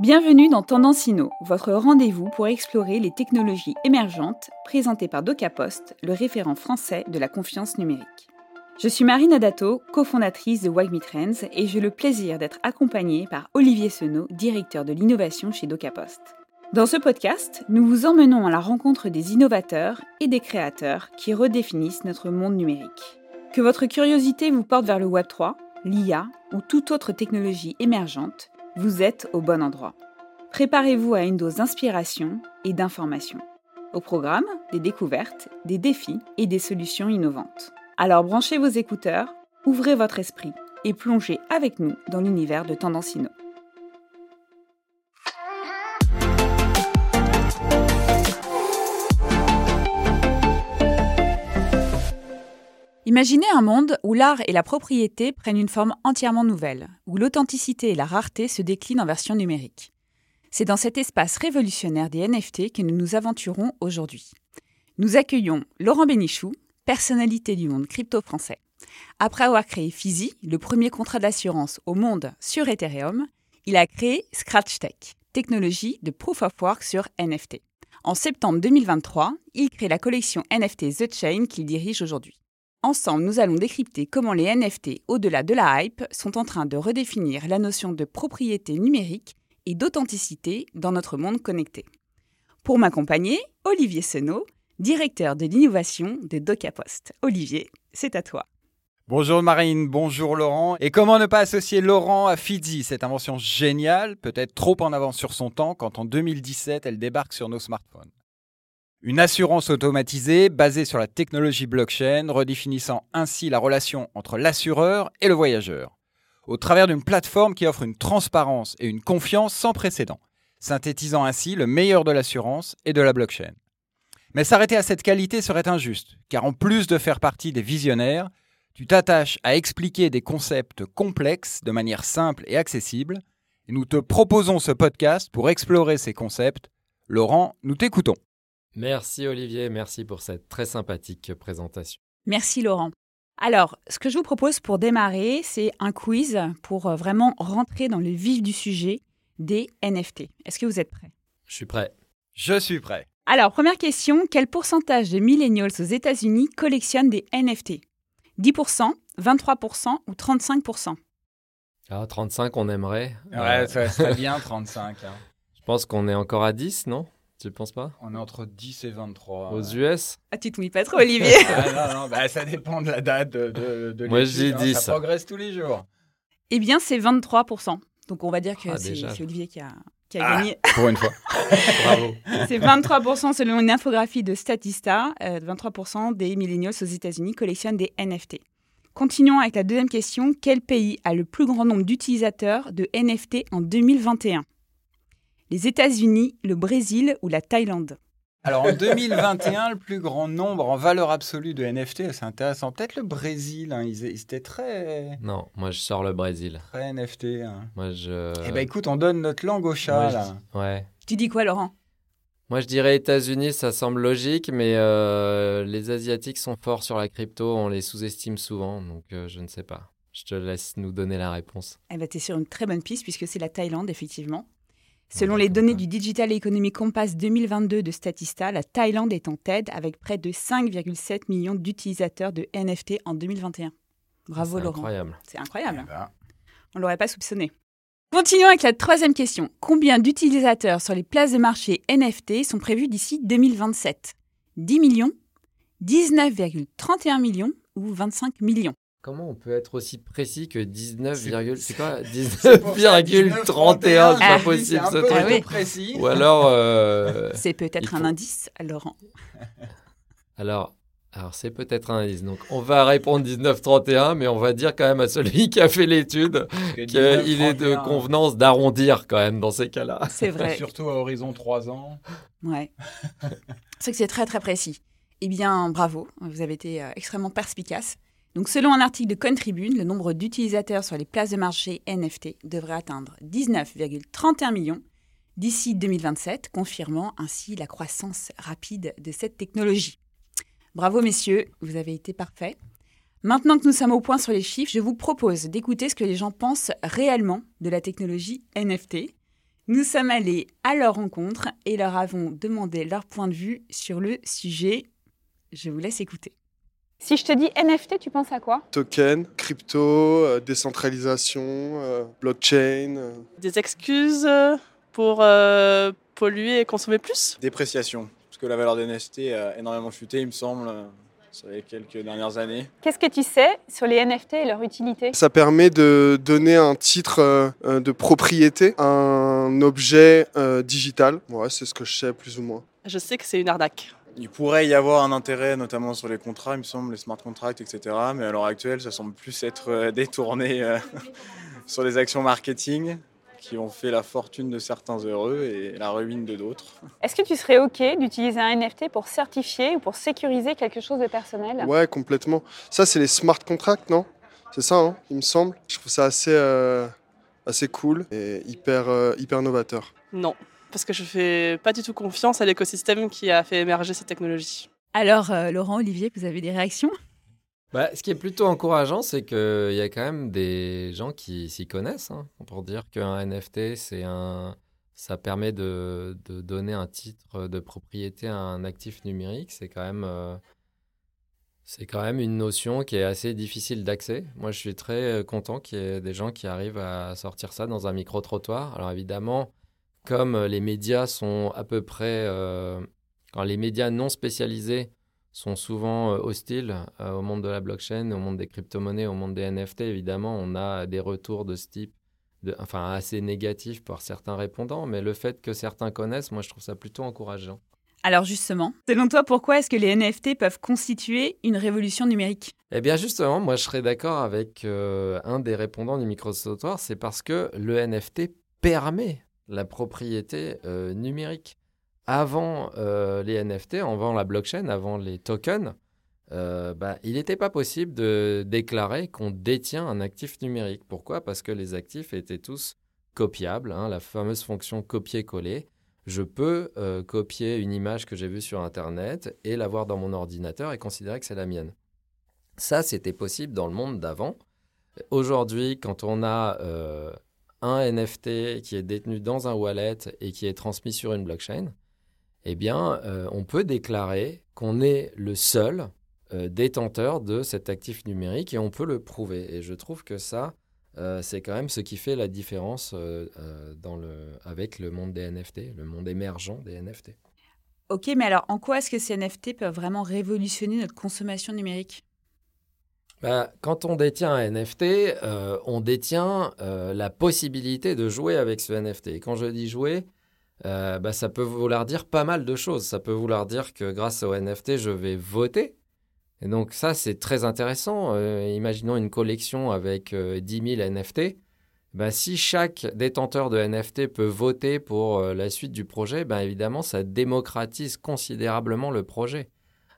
Bienvenue dans Tendance Inno, votre rendez-vous pour explorer les technologies émergentes présentées par DocaPost, le référent français de la confiance numérique. Je suis Marine Adato, cofondatrice de Wagme Trends et j'ai le plaisir d'être accompagnée par Olivier Senot, directeur de l'innovation chez DocaPost. Dans ce podcast, nous vous emmenons à la rencontre des innovateurs et des créateurs qui redéfinissent notre monde numérique. Que votre curiosité vous porte vers le Web3, l'IA ou toute autre technologie émergente, vous êtes au bon endroit. Préparez-vous à une dose d'inspiration et d'information. Au programme, des découvertes, des défis et des solutions innovantes. Alors branchez vos écouteurs, ouvrez votre esprit et plongez avec nous dans l'univers de Tendance Imaginez un monde où l'art et la propriété prennent une forme entièrement nouvelle, où l'authenticité et la rareté se déclinent en version numérique. C'est dans cet espace révolutionnaire des NFT que nous nous aventurons aujourd'hui. Nous accueillons Laurent Bénichou, personnalité du monde crypto-français. Après avoir créé Fizi, le premier contrat d'assurance au monde sur Ethereum, il a créé ScratchTech, technologie de proof of work sur NFT. En septembre 2023, il crée la collection NFT The Chain qu'il dirige aujourd'hui. Ensemble, nous allons décrypter comment les NFT, au-delà de la hype, sont en train de redéfinir la notion de propriété numérique et d'authenticité dans notre monde connecté. Pour m'accompagner, Olivier Senot, directeur de l'innovation de DocaPost. Olivier, c'est à toi. Bonjour Marine, bonjour Laurent. Et comment ne pas associer Laurent à Fidzi, cette invention géniale, peut-être trop en avance sur son temps, quand en 2017 elle débarque sur nos smartphones une assurance automatisée basée sur la technologie blockchain, redéfinissant ainsi la relation entre l'assureur et le voyageur, au travers d'une plateforme qui offre une transparence et une confiance sans précédent, synthétisant ainsi le meilleur de l'assurance et de la blockchain. Mais s'arrêter à cette qualité serait injuste, car en plus de faire partie des visionnaires, tu t'attaches à expliquer des concepts complexes de manière simple et accessible, et nous te proposons ce podcast pour explorer ces concepts. Laurent, nous t'écoutons. Merci Olivier, merci pour cette très sympathique présentation. Merci Laurent. Alors, ce que je vous propose pour démarrer, c'est un quiz pour euh, vraiment rentrer dans le vif du sujet des NFT. Est-ce que vous êtes prêts? Je suis prêt. Je suis prêt. Alors, première question, quel pourcentage de millennials aux États-Unis collectionnent des NFT 10%, 23% ou 35% Ah, 35, on aimerait. Ouais, ça serait bien 35. Hein. Je pense qu'on est encore à 10, non? Tu ne penses pas On est entre 10 et 23. Aux US Ah, tu te mouilles pas trop, Olivier ah, Non, non, bah, ça dépend de la date de, de, de Moi, j'ai 10. Hein, ça progresse tous les jours. Eh bien, c'est 23%. Donc, on va dire que ah, c'est Olivier qui a, qui a ah, gagné. Pour une fois. Bravo. C'est 23% selon une infographie de Statista. 23% euh, des millennials aux États-Unis collectionnent des NFT. Continuons avec la deuxième question. Quel pays a le plus grand nombre d'utilisateurs de NFT en 2021 les États-Unis, le Brésil ou la Thaïlande alors en 2021, le plus grand nombre en valeur absolue de NFT, c'est intéressant. Peut-être le Brésil, hein, ils, étaient très. Non, moi je sors le Brésil. Très NFT. Hein. Moi je. Eh ben écoute, on donne notre langue au chat là. Ouais. Tu dis quoi, Laurent? Moi je dirais États-Unis, ça semble logique, mais euh, les Asiatiques sont forts sur la crypto, on les sous-estime souvent, donc euh, je ne sais pas. Je te laisse nous donner la réponse. Eh ben, tu es sur une très bonne piste puisque c'est la Thaïlande, effectivement. Selon les données du Digital Economy Compass 2022 de Statista, la Thaïlande est en tête avec près de 5,7 millions d'utilisateurs de NFT en 2021. Bravo Laurent. Incroyable. C'est incroyable. On ne l'aurait pas soupçonné. Continuons avec la troisième question. Combien d'utilisateurs sur les places de marché NFT sont prévus d'ici 2027 10 millions 19,31 millions ou 25 millions? Comment on peut être aussi précis que 19, c'est quoi 19,31 C'est pas possible ce truc. Ah précis. Ou alors euh, C'est peut-être un indice, Laurent. alors alors c'est peut-être un indice. Donc on va répondre 1931 mais on va dire quand même à celui qui a fait l'étude qu'il est de convenance d'arrondir quand même dans ces cas-là. C'est vrai. Surtout à horizon 3 ans. Ouais. c'est que c'est très très précis. Eh bien, bravo, vous avez été euh, extrêmement perspicace. Donc, selon un article de Contribune, le nombre d'utilisateurs sur les places de marché NFT devrait atteindre 19,31 millions d'ici 2027, confirmant ainsi la croissance rapide de cette technologie. Bravo messieurs, vous avez été parfaits. Maintenant que nous sommes au point sur les chiffres, je vous propose d'écouter ce que les gens pensent réellement de la technologie NFT. Nous sommes allés à leur rencontre et leur avons demandé leur point de vue sur le sujet. Je vous laisse écouter. Si je te dis NFT, tu penses à quoi? Token, crypto, euh, décentralisation, euh, blockchain. euh. Des excuses pour euh, polluer et consommer plus? Dépréciation, parce que la valeur des NFT a énormément chuté, il me semble, sur les quelques dernières années. Qu'est-ce que tu sais sur les NFT et leur utilité? Ça permet de donner un titre de propriété à un objet euh, digital. Ouais, c'est ce que je sais plus ou moins. Je sais que c'est une arnaque. Il pourrait y avoir un intérêt, notamment sur les contrats, il me semble, les smart contracts, etc. Mais à l'heure actuelle, ça semble plus être euh, détourné euh, sur les actions marketing qui ont fait la fortune de certains heureux et la ruine de d'autres. Est-ce que tu serais OK d'utiliser un NFT pour certifier ou pour sécuriser quelque chose de personnel? Ouais, complètement. Ça, c'est les smart contracts, non? C'est ça, hein, il me semble. Je trouve ça assez, euh, assez cool et hyper, euh, hyper novateur. Non, parce que je fais pas du tout confiance à l'écosystème qui a fait émerger ces technologies. Alors, euh, Laurent, Olivier, vous avez des réactions? Bah, ce qui est plutôt encourageant, c'est qu'il y a quand même des gens qui s'y connaissent. hein, pour dire qu'un NFT, c'est un, ça permet de, de donner un titre de propriété à un actif numérique. C'est quand même, euh, c'est quand même une notion qui est assez difficile d'accès. Moi, je suis très euh, content qu'il y ait des gens qui arrivent à sortir ça dans un micro-trottoir. Alors évidemment, comme euh, les médias sont à peu près, euh, alors les médias non spécialisés sont souvent euh, hostiles euh, au monde de la blockchain, au monde des crypto-monnaies, au monde des NFT. Évidemment, on a des retours de ce type, de, enfin assez négatifs par certains répondants, mais le fait que certains connaissent, moi je trouve ça plutôt encourageant. Alors justement, selon toi, pourquoi est-ce que les NFT peuvent constituer une révolution numérique? Eh bien justement, moi je serais d'accord avec euh, un des répondants du micro-trottoir, c'est parce que le NFT permet la propriété euh, numérique. Avant euh, les NFT, avant la blockchain, avant les tokens, euh, bah, il n'était pas possible de déclarer qu'on détient un actif numérique. Pourquoi? Parce que les actifs étaient tous copiables, hein, la fameuse fonction copier-coller. Je peux copier une image que j'ai vue sur Internet et l'avoir dans mon ordinateur et considérer que c'est la mienne. Ça, c'était possible dans le monde d'avant. Aujourd'hui, quand on a un NFT qui est détenu dans un wallet et qui est transmis sur une blockchain, eh bien, euh, on peut déclarer qu'on est le seul euh, détenteur de cet actif numérique et on peut le prouver. Et je trouve que ça, euh, c'est quand même ce qui fait la différence avec le monde des NFT, le monde émergent des NFT. Ok, mais alors en quoi est-ce que ces NFT peuvent vraiment révolutionner notre consommation numérique? Bah, quand on détient un NFT, euh, on détient euh, la possibilité de jouer avec ce NFT. Et quand je dis jouer, euh, bah, ça peut vouloir dire pas mal de choses. Ça peut vouloir dire que grâce au NFT, je vais voter. Et donc ça, c'est très intéressant. Imaginons une collection avec euh, 10 000 NFT. Si chaque détenteur de NFT peut voter pour la suite du projet, bah, évidemment, ça démocratise considérablement le projet.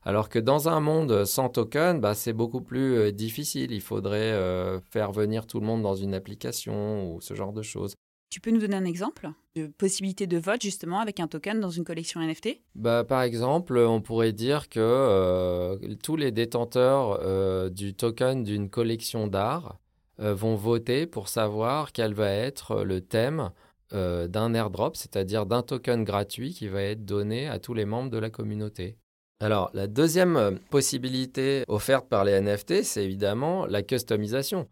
Alors que dans un monde sans token, bah, c'est beaucoup plus euh, difficile. Il faudrait euh, faire venir tout le monde dans une application ou ce genre de choses. Tu peux nous donner un exemple de possibilité de vote justement avec un token dans une collection NFT Bah, par exemple, on pourrait dire que euh, tous les détenteurs euh, du token d'une collection d'art euh, vont voter pour savoir quel va être le thème d'un airdrop, c'est-à-dire d'un token gratuit qui va être donné à tous les membres de la communauté. Alors, la deuxième euh, possibilité offerte par les NFT, c'est évidemment la customisation.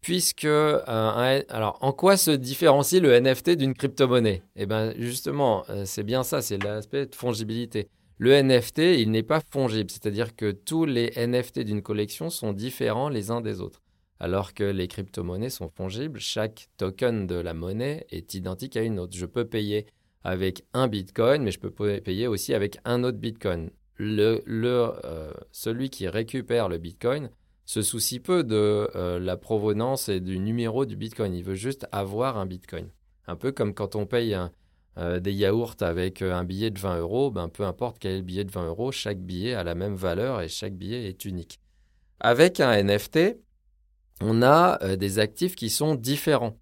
Puisque, euh, alors, en quoi se différencie le NFT d'une crypto-monnaie? Eh bien, justement, euh, c'est bien ça, c'est l'aspect de fongibilité. Le NFT, il n'est pas fongible, c'est-à-dire que tous les NFT d'une collection sont différents les uns des autres. Alors que les crypto-monnaies sont fongibles, chaque token de la monnaie est identique à une autre. Je peux payer avec un bitcoin, mais je peux payer aussi avec un autre bitcoin. Le, euh, celui qui récupère le bitcoin se soucie peu de euh, la provenance et du numéro du bitcoin. Il veut juste avoir un bitcoin. Un peu comme quand on paye euh, des yaourts avec un billet de 20 euros, ben, peu importe quel est le billet de 20 euros, chaque billet a la même valeur et chaque billet est unique. Avec un NFT, on a des actifs qui sont différents.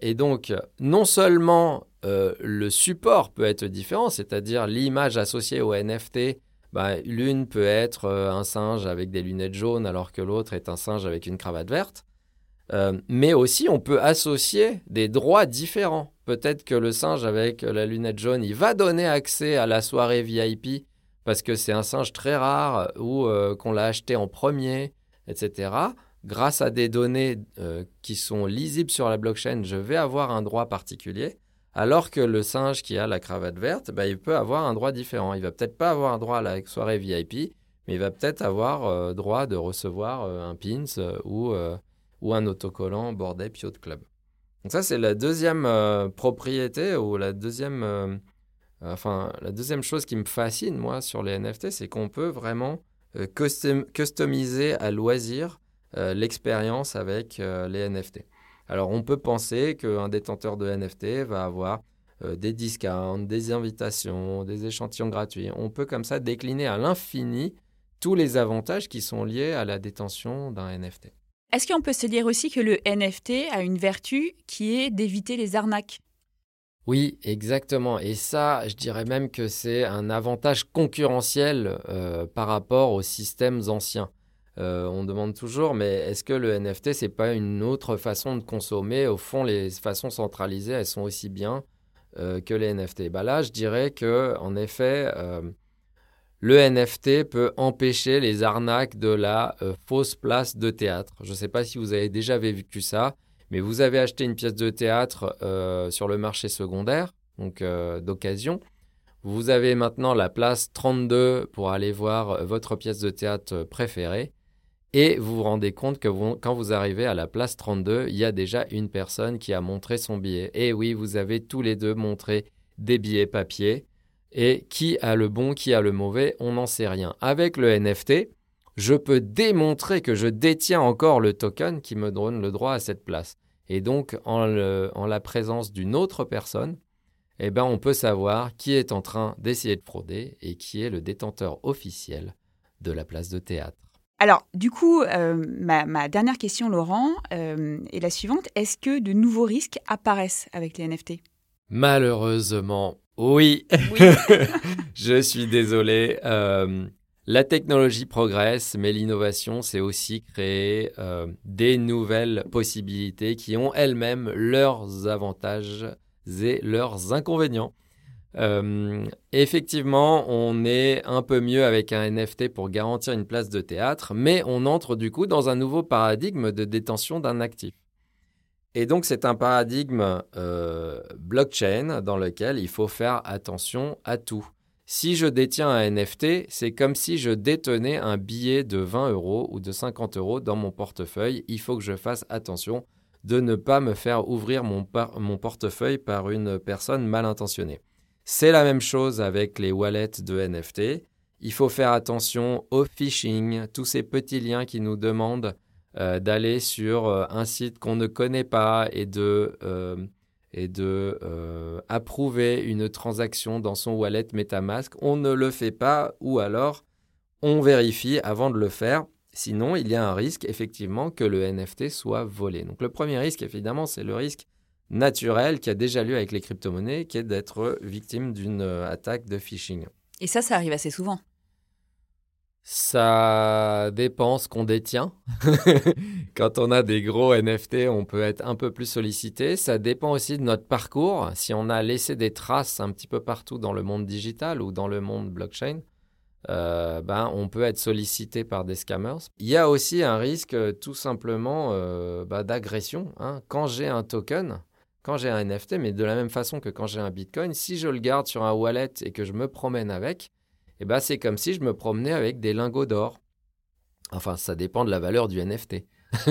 Et donc, non seulement euh, le support peut être différent, c'est-à-dire l'image associée au NFT, bah, l'une peut être euh, un singe avec des lunettes jaunes alors que l'autre est un singe avec une cravate verte, Euh, mais aussi, on peut associer des droits différents. Peut-être que le singe avec la lunette jaune, il va donner accès à la soirée VIP parce que c'est un singe très rare ou qu'on l'a acheté en premier, etc. Grâce à des données qui sont lisibles sur la blockchain, je vais avoir un droit particulier. Alors que le singe qui a la cravate verte, bah, il peut avoir un droit différent. Il va peut-être pas avoir un droit à la soirée VIP, mais il va peut-être avoir droit de recevoir un pins ou ou un autocollant bordé Piot Club. Donc ça, c'est la deuxième euh, propriété ou la deuxième, euh, enfin, la deuxième chose qui me fascine, moi, sur les NFT, c'est qu'on peut vraiment euh, customiser à loisir l'expérience avec les NFT. Alors, on peut penser qu'un détenteur de NFT va avoir des discounts, des invitations, des échantillons gratuits. On peut comme ça décliner à l'infini tous les avantages qui sont liés à la détention d'un NFT. Est-ce qu'on peut se dire aussi que le NFT a une vertu qui est d'éviter les arnaques? Oui, exactement. Et ça, je dirais même que c'est un avantage concurrentiel euh, par rapport aux systèmes anciens. Euh, on demande toujours, mais est-ce que le NFT, c'est pas une autre façon de consommer? Au fond, les façons centralisées, elles sont aussi bien euh, que les NFT. Bah là, je dirais que, en effet, le NFT peut empêcher les arnaques de la euh, fausse place de théâtre. Je ne sais pas si vous avez déjà vécu ça, mais vous avez acheté une pièce de théâtre euh, sur le marché secondaire, donc euh, d'occasion. Vous avez maintenant la place 32 pour aller voir votre pièce de théâtre préférée. Et vous vous rendez compte que quand vous arrivez à la place 32, il y a déjà une personne qui a montré son billet. Et oui, vous avez tous les deux montré des billets papier. Et qui a le bon, qui a le mauvais, on n'en sait rien. Avec le NFT, je peux démontrer que je détiens encore le token qui me donne le droit à cette place. Et donc, en, la présence d'une autre personne, eh ben, on peut savoir qui est en train d'essayer de frauder et qui est le détenteur officiel de la place de théâtre. Alors, du coup, euh, ma, dernière question, Laurent, euh, est la suivante. Est-ce que de nouveaux risques apparaissent avec les NFT Malheureusement, oui, je suis désolé. Euh, la technologie progresse, mais l'innovation, c'est aussi créer des nouvelles possibilités qui ont elles-mêmes leurs avantages et leurs inconvénients. Euh, effectivement, on est un peu mieux avec un NFT pour garantir une place de théâtre, mais on entre du coup dans un nouveau paradigme de détention d'un actif. Et donc, c'est un paradigme euh, blockchain dans lequel il faut faire attention à tout. Si je détiens un NFT, c'est comme si je détenais un billet de 20 euros ou de 50 euros dans mon portefeuille. Il faut que je fasse attention de ne pas me faire ouvrir mon, mon portefeuille par une personne mal intentionnée. C'est la même chose avec les wallets de NFT. Il faut faire attention au phishing, tous ces petits liens qui nous demandent euh, d'aller sur euh, un site qu'on ne connaît pas et de, euh, approuver une transaction dans son wallet MetaMask. On ne le fait pas ou alors on vérifie avant de le faire. Sinon, il y a un risque effectivement que le NFT soit volé. Donc le premier risque, évidemment, c'est le risque naturel qui a déjà lieu avec les crypto-monnaies, qui est d'être victime d'une attaque de phishing. Et ça, ça arrive assez souvent. Ça dépend ce qu'on détient. Quand on a des gros NFT, on peut être un peu plus sollicité. Ça dépend aussi de notre parcours. Si on a laissé des traces un petit peu partout dans le monde digital ou dans le monde blockchain, euh, ben, on peut être sollicité par des scammers. Il y a aussi un risque tout simplement euh, bah, d'agression. Hein. Quand j'ai un token, quand j'ai un NFT, mais de la même façon que quand j'ai un Bitcoin, si je le garde sur un wallet et que je me promène avec, eh ben, c'est comme si je me promenais avec des lingots d'or. Enfin, ça dépend de la valeur du NFT.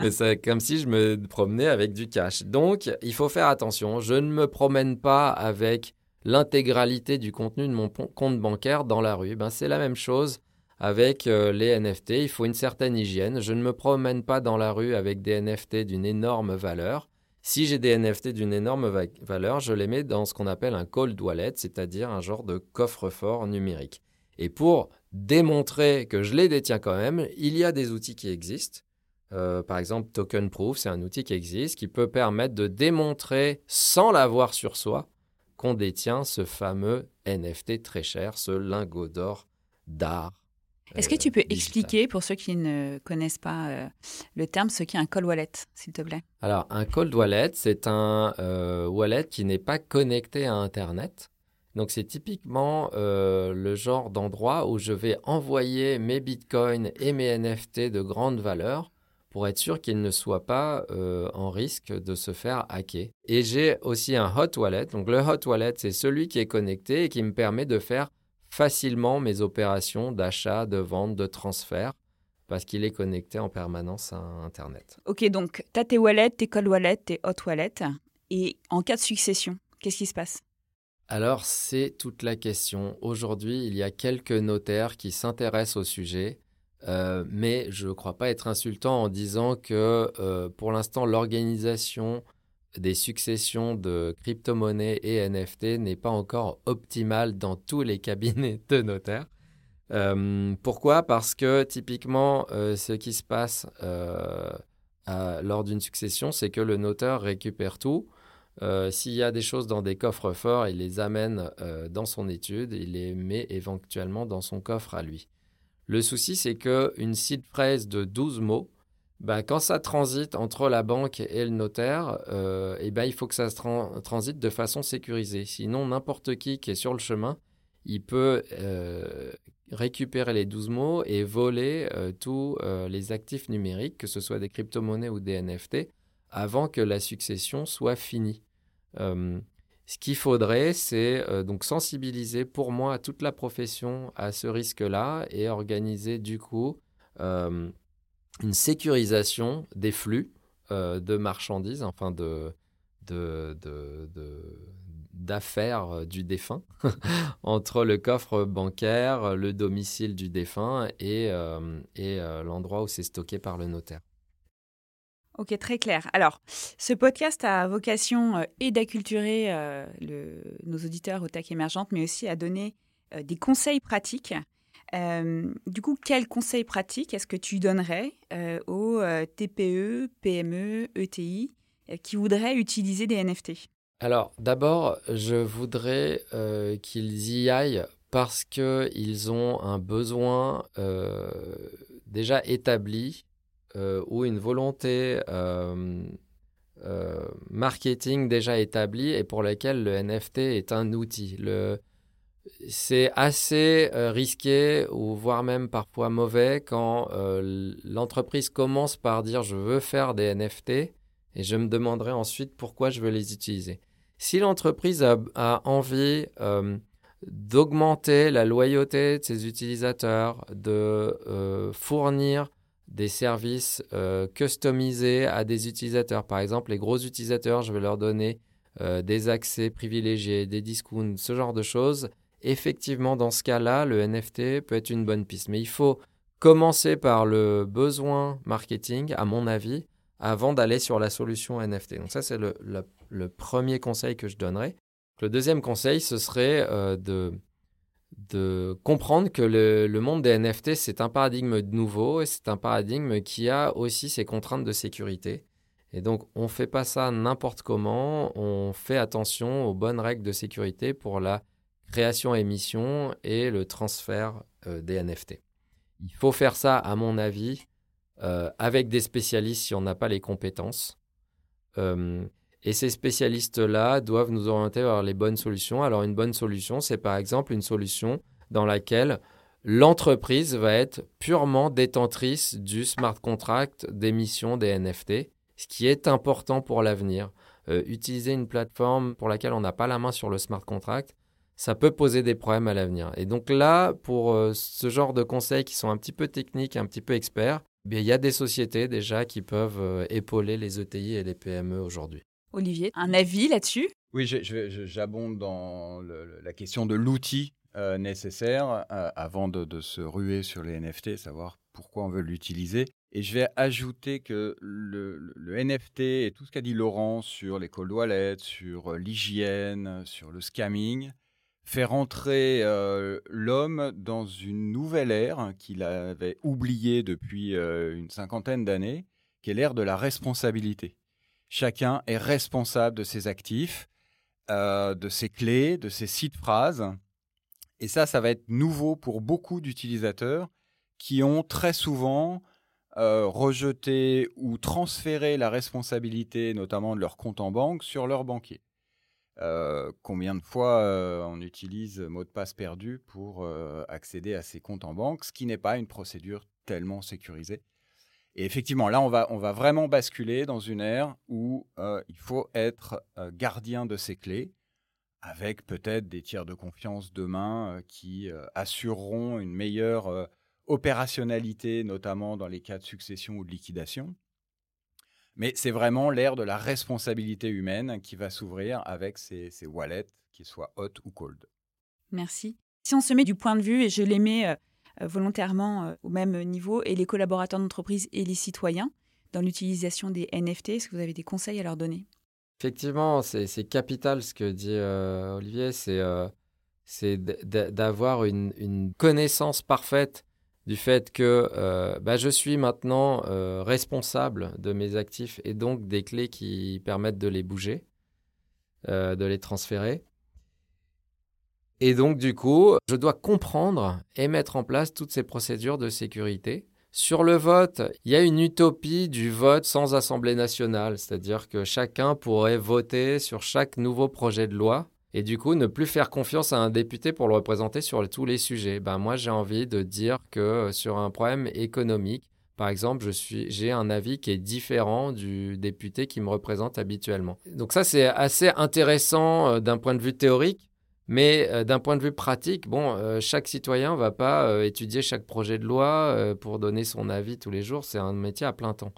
Mais c'est comme si je me promenais avec du cash. Donc, il faut faire attention. Je ne me promène pas avec l'intégralité du contenu de mon compte bancaire dans la rue. Ben, c'est la même chose avec euh, les NFT. Il faut une certaine hygiène. Je ne me promène pas dans la rue avec des NFT d'une énorme valeur. Si j'ai des NFT d'une énorme valeur, je les mets dans ce qu'on appelle un cold wallet, c'est-à-dire un genre de coffre-fort numérique. Et pour démontrer que je les détiens quand même, il y a des outils qui existent. Euh, par exemple, Token Proof, c'est un outil qui existe qui peut permettre de démontrer sans l'avoir sur soi qu'on détient ce fameux NFT très cher, ce lingot d'or d'art Est-ce que tu peux expliquer, pour ceux qui ne connaissent pas le terme, ce qu'est un cold wallet, s'il te plaît? Alors, un cold wallet, c'est un wallet qui n'est pas connecté à Internet. Donc, c'est typiquement le genre d'endroit où je vais envoyer mes bitcoins et mes NFT de grande valeur pour être sûr qu'il ne soit pas euh, en risque de se faire hacker. Et j'ai aussi un hot wallet. Donc le hot wallet, c'est celui qui est connecté et qui me permet de faire facilement mes opérations d'achat, de vente, de transfert parce qu'il est connecté en permanence à Internet. Ok, donc tu as tes wallets, tes cold wallets, tes hot wallets. Et en cas de succession, qu'est-ce qui se passe? Alors, c'est toute la question. Aujourd'hui, il y a quelques notaires qui s'intéressent au sujet euh, mais je ne crois pas être insultant en disant que euh, pour l'instant, l'organisation des successions de crypto-monnaies et NFT n'est pas encore optimale dans tous les cabinets de notaires. Euh, pourquoi? Parce que typiquement, ce qui se passe lors d'une succession, c'est que le notaire récupère tout. S'il y a des choses dans des coffres forts, il les amène dans son étude, il les met éventuellement dans son coffre à lui. Le souci, c'est qu'une seed phrase de 12 mots, bah, quand ça transite entre la banque et le notaire, euh, eh ben, il faut que ça transite de façon sécurisée. Sinon, n'importe qui qui est sur le chemin, il peut euh, récupérer les 12 mots et voler euh, tous les actifs numériques, que ce soit des crypto-monnaies ou des NFT, avant que la succession soit finie. Ce qu'il faudrait, c'est donc sensibiliser pour moi toute la profession à ce risque-là et organiser du coup une sécurisation des flux euh, de marchandises, enfin de, d'affaires du défunt entre le coffre bancaire, le domicile du défunt et, et l'endroit où c'est stocké par le notaire. Ok, très clair. Alors, ce podcast a vocation euh, et d'acculturer euh, nos auditeurs aux tech émergentes, mais aussi à donner euh, des conseils pratiques. Du coup, quels conseils pratiques est-ce que tu donnerais aux TPE, PME, ETI qui voudraient utiliser des NFT Alors, d'abord, je voudrais qu'ils y aillent parce qu'ils ont un besoin déjà établi euh, ou une volonté euh, euh, marketing déjà établie et pour laquelle le NFT est un outil. C'est assez risqué ou voire même parfois mauvais quand l'entreprise commence par dire je veux faire des NFT et je me demanderai ensuite pourquoi je veux les utiliser. Si l'entreprise a, envie d'augmenter la loyauté de ses utilisateurs, de fournir des services euh, customisés à des utilisateurs. Par exemple, les gros utilisateurs, je vais leur donner euh, des accès privilégiés, des discounts, ce genre de choses. Effectivement, dans ce cas-là, le NFT peut être une bonne piste. Mais il faut commencer par le besoin marketing, à mon avis, avant d'aller sur la solution NFT. Donc ça, c'est le, premier conseil que je donnerais. Le deuxième conseil, ce serait euh, de comprendre que le, monde des NFT, c'est un paradigme nouveau et c'est un paradigme qui a aussi ses contraintes de sécurité. Et donc, on ne fait pas ça n'importe comment, on fait attention aux bonnes règles de sécurité pour la création, émission et le transfert euh, des NFT. Il faut faire ça, à mon avis, euh, avec des spécialistes si on n'a pas les compétences. Euh, et ces spécialistes-là doivent nous orienter vers les bonnes solutions. Alors une bonne solution, c'est par exemple une solution dans laquelle l'entreprise va être purement détentrice du smart contract d'émission des NFT, ce qui est important pour l'avenir. Utiliser une plateforme pour laquelle on n'a pas la main sur le smart contract, ça peut poser des problèmes à l'avenir. Et donc là, pour euh, ce genre de conseils qui sont un petit peu techniques, un petit peu experts, eh il y a des sociétés déjà qui peuvent euh, épauler les ETI et les PME aujourd'hui. Olivier, un avis là-dessus? Oui, j'abonde dans la question de l'outil euh, nécessaire euh, avant de, se ruer sur les NFT, savoir pourquoi on veut l'utiliser. Et je vais ajouter que le, NFT et tout ce qu'a dit Laurent sur les cold wallets, sur l'hygiène, sur le scamming, fait rentrer l'homme dans une nouvelle ère qu'il avait oubliée depuis une cinquantaine d'années, qui est l'ère de la responsabilité. Chacun est responsable de ses actifs, euh, de ses clés, de ses sites phrases. Et ça, ça va être nouveau pour beaucoup d'utilisateurs qui ont très souvent euh, rejeté ou transféré la responsabilité, notamment de leur compte en banque, sur leur banquier. Euh, combien de fois euh, on utilise mot de passe perdu pour accéder à ses comptes en banque, ce qui n'est pas une procédure tellement sécurisée. Et effectivement, là, on va, on va vraiment basculer dans une ère où il faut être gardien de ses clés, avec peut-être des tiers de confiance demain qui assureront une meilleure opérationnalité, notamment dans les cas de succession ou de liquidation. Mais c'est vraiment l'ère de la responsabilité humaine qui va s'ouvrir avec ces, wallets, qu'ils soient hot ou cold. Merci. Si on se met du point de vue, et je les mets euh, euh, volontairement euh, au même niveau, et les collaborateurs d'entreprise et les citoyens, dans l'utilisation des NFT, est-ce que vous avez des conseils à leur donner? Effectivement, c'est capital ce que dit Olivier, c'est d'avoir une, connaissance parfaite du fait que euh, bah, je suis maintenant euh, responsable de mes actifs et donc des clés qui permettent de les bouger, euh, de les transférer. Et donc, du coup, je dois comprendre et mettre en place toutes ces procédures de sécurité. Sur le vote, il y a une utopie du vote sans Assemblée nationale, c'est-à-dire que chacun pourrait voter sur chaque nouveau projet de loi et du coup ne plus faire confiance à un député pour le représenter sur tous les sujets. Ben moi j'ai envie de dire que euh, sur un problème économique, par exemple, je suis, j'ai un avis qui est différent du député qui me représente habituellement. Donc ça c'est assez intéressant euh, d'un point de vue théorique, mais euh, d'un point de vue pratique, bon, chaque citoyen va pas étudier chaque projet de loi pour donner son avis tous les jours. C'est un métier à plein temps.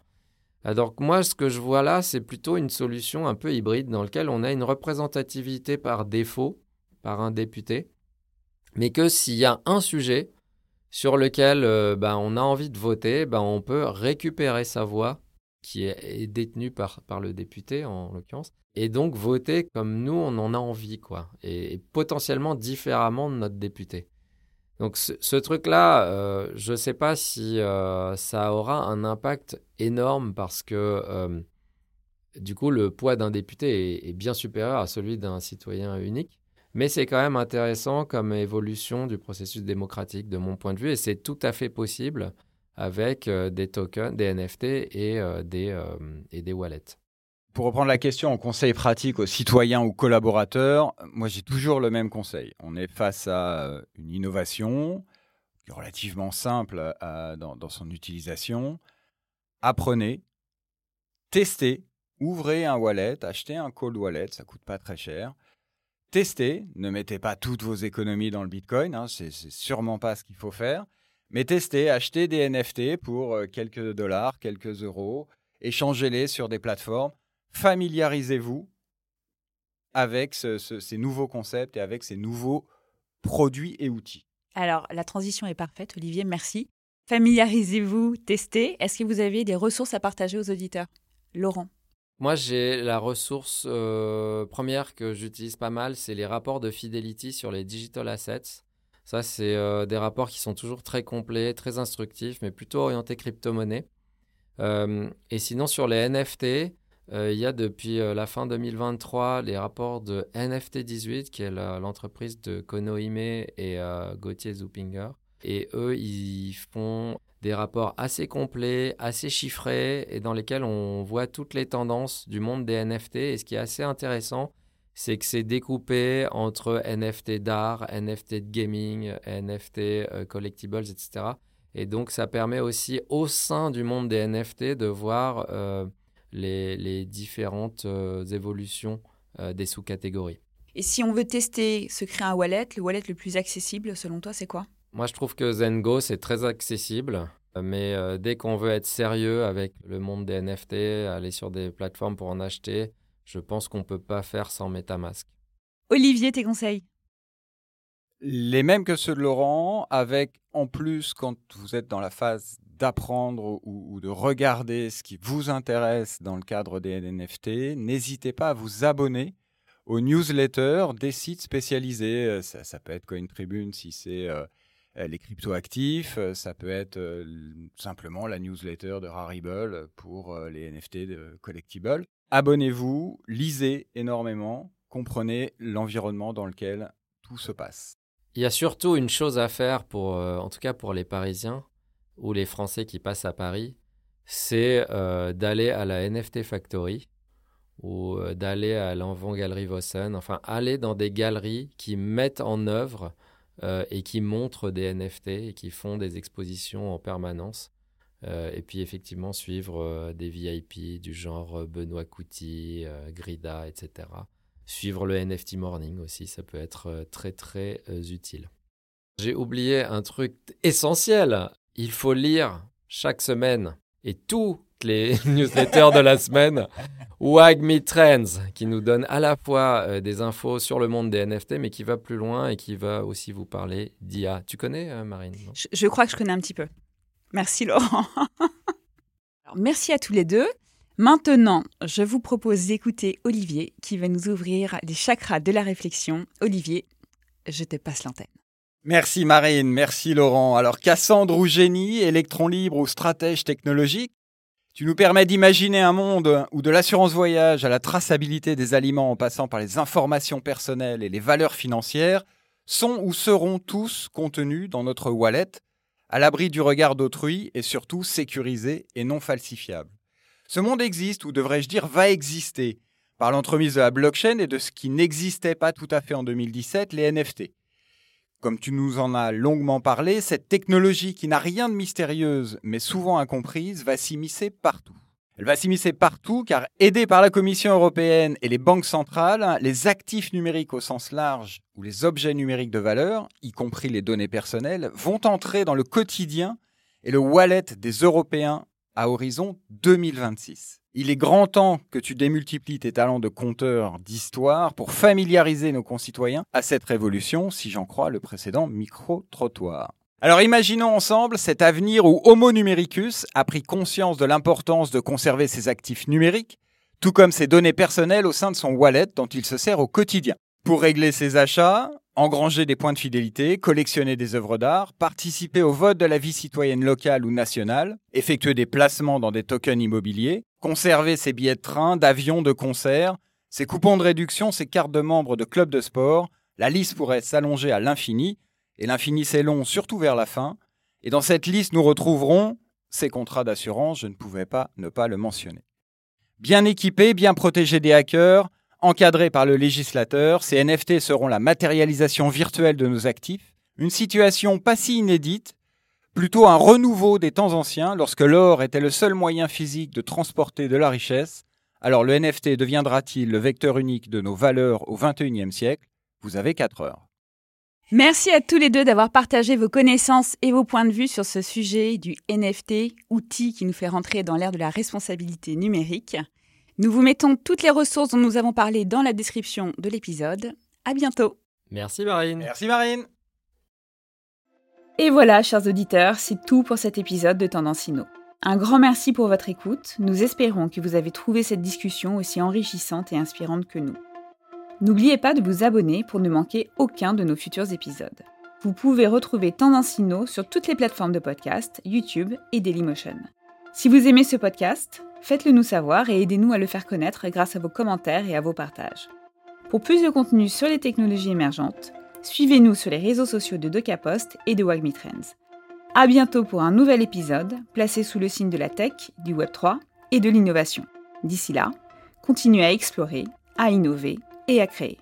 Alors moi, ce que je vois là, c'est plutôt une solution un peu hybride dans laquelle on a une représentativité par défaut, par un député, mais que s'il y a un sujet sur lequel euh, ben, on a envie de voter, ben, on peut récupérer sa voix qui est, détenue par, par le député en l'occurrence, et donc voter comme nous on en a envie, quoi, et potentiellement différemment de notre député. Donc ce, truc-là, euh, je ne sais pas si euh, ça aura un impact énorme parce que euh, du coup le poids d'un député est, bien supérieur à celui d'un citoyen unique. Mais c'est quand même intéressant comme évolution du processus démocratique de mon point de vue et c'est tout à fait possible avec des tokens, des NFT et, des, et des wallets. Pour reprendre la question en conseil pratique aux citoyens ou collaborateurs, moi j'ai toujours le même conseil. On est face à euh, une innovation relativement simple dans, son utilisation. Apprenez, testez, ouvrez un wallet, achetez un cold wallet, ça coûte pas très cher. Testez, ne mettez pas toutes vos économies dans le Bitcoin, hein, c'est sûrement pas ce qu'il faut faire. Mais testez, achetez des NFT pour euh, quelques dollars, quelques euros, échangez-les sur des plateformes familiarisez-vous avec ces nouveaux concepts et avec ces nouveaux produits et outils? Alors, la transition est parfaite, Olivier, merci. Familiarisez-vous, testez. Est-ce que vous avez des ressources à partager aux auditeurs? Laurent moi, j'ai la ressource euh, première que j'utilise pas mal, c'est les rapports de Fidelity sur les digital assets. Ça, c'est euh, des rapports qui sont toujours très complets, très instructifs, mais plutôt orientés crypto-monnaie. Euh, et sinon, sur les NFT, euh, il y a depuis euh, la fin 2023 les rapports de NFT18, qui est l'entreprise de Konohime et euh, Gauthier Zupinger. Et eux, ils font des rapports assez complets, assez chiffrés, et dans lesquels on voit toutes les tendances du monde des NFT. Et ce qui est assez intéressant, c'est que c'est découpé entre NFT d'art, NFT de gaming, NFT collectibles, etc. Et donc, ça permet aussi au sein du monde des NFT de voir les, différentes euh, évolutions euh, des sous-catégories. Et si on veut tester se créer un wallet, le wallet le plus accessible selon toi, c'est quoi? Moi, je trouve que Zengo, c'est très accessible. Mais euh, dès qu'on veut être sérieux avec le monde des NFT, aller sur des plateformes pour en acheter, je pense qu'on ne peut pas faire sans MetaMask. Olivier, tes conseils? Les mêmes que ceux de Laurent, avec en plus, quand vous êtes dans la phase d'apprendre ou, de regarder ce qui vous intéresse dans le cadre des NFT, n'hésitez pas à vous abonner aux newsletters des sites spécialisés. Euh, ça, peut être CoinTribune si c'est euh, les cryptoactifs, euh, ça peut être simplement la newsletter de Rarible pour les NFT de Collectible. Abonnez-vous, lisez énormément, comprenez l'environnement dans lequel tout se passe. Il y a surtout une chose à faire pour, en tout cas pour les Parisiens, ou les Français qui passent à Paris, c'est euh, d'aller à la NFT Factory ou euh, d'aller à l'Envent Galerie Vossen, enfin aller dans des galeries qui mettent en œuvre euh, et qui montrent des NFT et qui font des expositions en permanence. et puis effectivement suivre des VIP du genre Benoît Couty, Grida, etc. Suivre le NFT Morning aussi, ça peut être très très utile. J'ai oublié un truc essentiel. Il faut lire chaque semaine et toutes les newsletters de la semaine WAGME Trends, qui nous donne à la fois euh, des infos sur le monde des NFT, mais qui va plus loin et qui va aussi vous parler d'IA. Tu connais, euh, Marine je, crois que je connais un petit peu. Merci, Laurent. merci à tous les deux. Maintenant, je vous propose d'écouter Olivier, qui va nous ouvrir les chakras de la réflexion. Olivier, je te passe l'antenne. Merci Marine, merci Laurent. Alors Cassandre ou génie, électron libre ou stratège technologique, tu nous permets d'imaginer un monde où de l'assurance voyage à la traçabilité des aliments en passant par les informations personnelles et les valeurs financières sont ou seront tous contenus dans notre wallet, à l'abri du regard d'autrui et surtout sécurisés et non falsifiables. Ce monde existe, ou devrais-je dire va exister, par l'entremise de la blockchain et de ce qui n'existait pas tout à fait en 2017, les NFT. Comme tu nous en as longuement parlé, cette technologie qui n'a rien de mystérieuse mais souvent incomprise va s'immiscer partout. Elle va s'immiscer partout car aidée par la Commission européenne et les banques centrales, les actifs numériques au sens large ou les objets numériques de valeur, y compris les données personnelles, vont entrer dans le quotidien et le wallet des Européens à horizon 2026. Il est grand temps que tu démultiplies tes talents de conteur d'histoire pour familiariser nos concitoyens à cette révolution, si j'en crois le précédent micro-trottoir. Alors imaginons ensemble cet avenir où Homo numericus a pris conscience de l'importance de conserver ses actifs numériques, tout comme ses données personnelles au sein de son wallet dont il se sert au quotidien. Pour régler ses achats, engranger des points de fidélité, collectionner des œuvres d'art, participer au vote de la vie citoyenne locale ou nationale, effectuer des placements dans des tokens immobiliers, conserver ses billets de train, d'avion, de concert, ses coupons de réduction, ses cartes de membres de clubs de sport, la liste pourrait s'allonger à l'infini, et l'infini c'est long, surtout vers la fin, et dans cette liste nous retrouverons ces contrats d'assurance, je ne pouvais pas ne pas le mentionner. Bien équipés, bien protégés des hackers, encadrés par le législateur, ces NFT seront la matérialisation virtuelle de nos actifs, une situation pas si inédite plutôt un renouveau des temps anciens, lorsque l'or était le seul moyen physique de transporter de la richesse, alors le NFT deviendra-t-il le vecteur unique de nos valeurs au XXIe siècle? Vous avez 4 heures. Merci à tous les deux d'avoir partagé vos connaissances et vos points de vue sur ce sujet du NFT, outil qui nous fait rentrer dans l'ère de la responsabilité numérique. Nous vous mettons toutes les ressources dont nous avons parlé dans la description de l'épisode. À bientôt. Merci Marine. Merci Marine. Et voilà, chers auditeurs, c'est tout pour cet épisode de Tendance Un grand merci pour votre écoute. Nous espérons que vous avez trouvé cette discussion aussi enrichissante et inspirante que nous. N'oubliez pas de vous abonner pour ne manquer aucun de nos futurs épisodes. Vous pouvez retrouver Tendance sur toutes les plateformes de podcast, YouTube et Dailymotion. Si vous aimez ce podcast, faites-le nous savoir et aidez-nous à le faire connaître grâce à vos commentaires et à vos partages. Pour plus de contenu sur les technologies émergentes, Suivez-nous sur les réseaux sociaux de DocaPost et de Wagmi Trends. À bientôt pour un nouvel épisode placé sous le signe de la tech, du Web3 et de l'innovation. D'ici là, continuez à explorer, à innover et à créer.